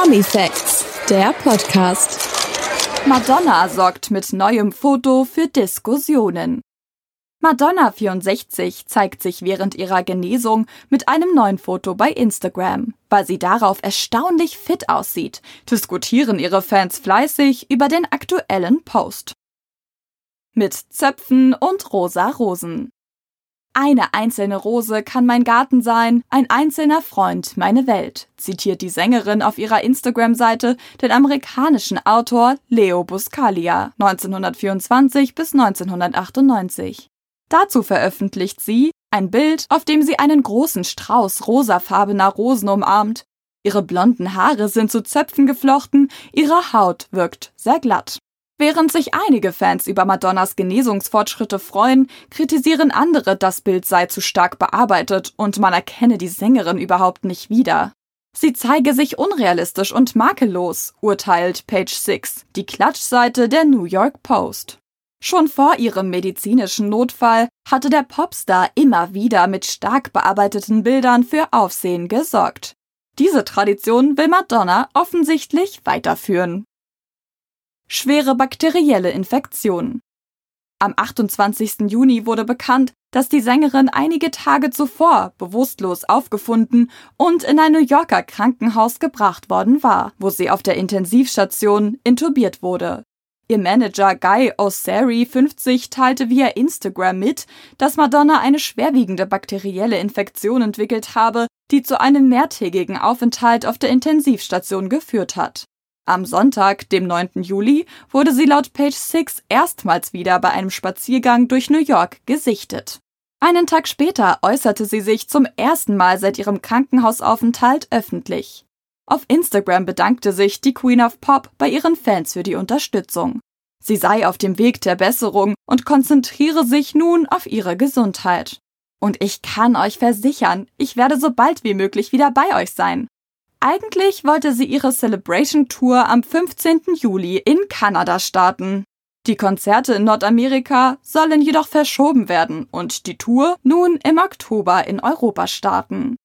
Promi Facts, der Podcast. Madonna sorgt mit neuem Foto für Diskussionen. Madonna 64 zeigt sich während ihrer Genesung mit einem neuen Foto bei Instagram. Weil sie darauf erstaunlich fit aussieht, diskutieren ihre Fans fleißig über den aktuellen Post. Mit Zöpfen und rosa Rosen. Eine einzelne Rose kann mein Garten sein, ein einzelner Freund meine Welt, zitiert die Sängerin auf ihrer Instagram-Seite den amerikanischen Autor Leo Buscaglia 1924 bis 1998. Dazu veröffentlicht sie ein Bild, auf dem sie einen großen Strauß rosafarbener Rosen umarmt. Ihre blonden Haare sind zu Zöpfen geflochten, ihre Haut wirkt sehr glatt. Während sich einige Fans über Madonnas Genesungsfortschritte freuen, kritisieren andere, das Bild sei zu stark bearbeitet und man erkenne die Sängerin überhaupt nicht wieder. Sie zeige sich unrealistisch und makellos, urteilt Page 6, die Klatschseite der New York Post. Schon vor ihrem medizinischen Notfall hatte der Popstar immer wieder mit stark bearbeiteten Bildern für Aufsehen gesorgt. Diese Tradition will Madonna offensichtlich weiterführen schwere bakterielle Infektionen. Am 28. Juni wurde bekannt, dass die Sängerin einige Tage zuvor bewusstlos aufgefunden und in ein New Yorker Krankenhaus gebracht worden war, wo sie auf der Intensivstation intubiert wurde. Ihr Manager Guy Osseri 50 teilte via Instagram mit, dass Madonna eine schwerwiegende bakterielle Infektion entwickelt habe, die zu einem mehrtägigen Aufenthalt auf der Intensivstation geführt hat. Am Sonntag, dem 9. Juli, wurde sie laut Page 6 erstmals wieder bei einem Spaziergang durch New York gesichtet. Einen Tag später äußerte sie sich zum ersten Mal seit ihrem Krankenhausaufenthalt öffentlich. Auf Instagram bedankte sich die Queen of Pop bei ihren Fans für die Unterstützung. Sie sei auf dem Weg der Besserung und konzentriere sich nun auf ihre Gesundheit. Und ich kann euch versichern, ich werde so bald wie möglich wieder bei euch sein. Eigentlich wollte sie ihre Celebration Tour am 15. Juli in Kanada starten. Die Konzerte in Nordamerika sollen jedoch verschoben werden und die Tour nun im Oktober in Europa starten.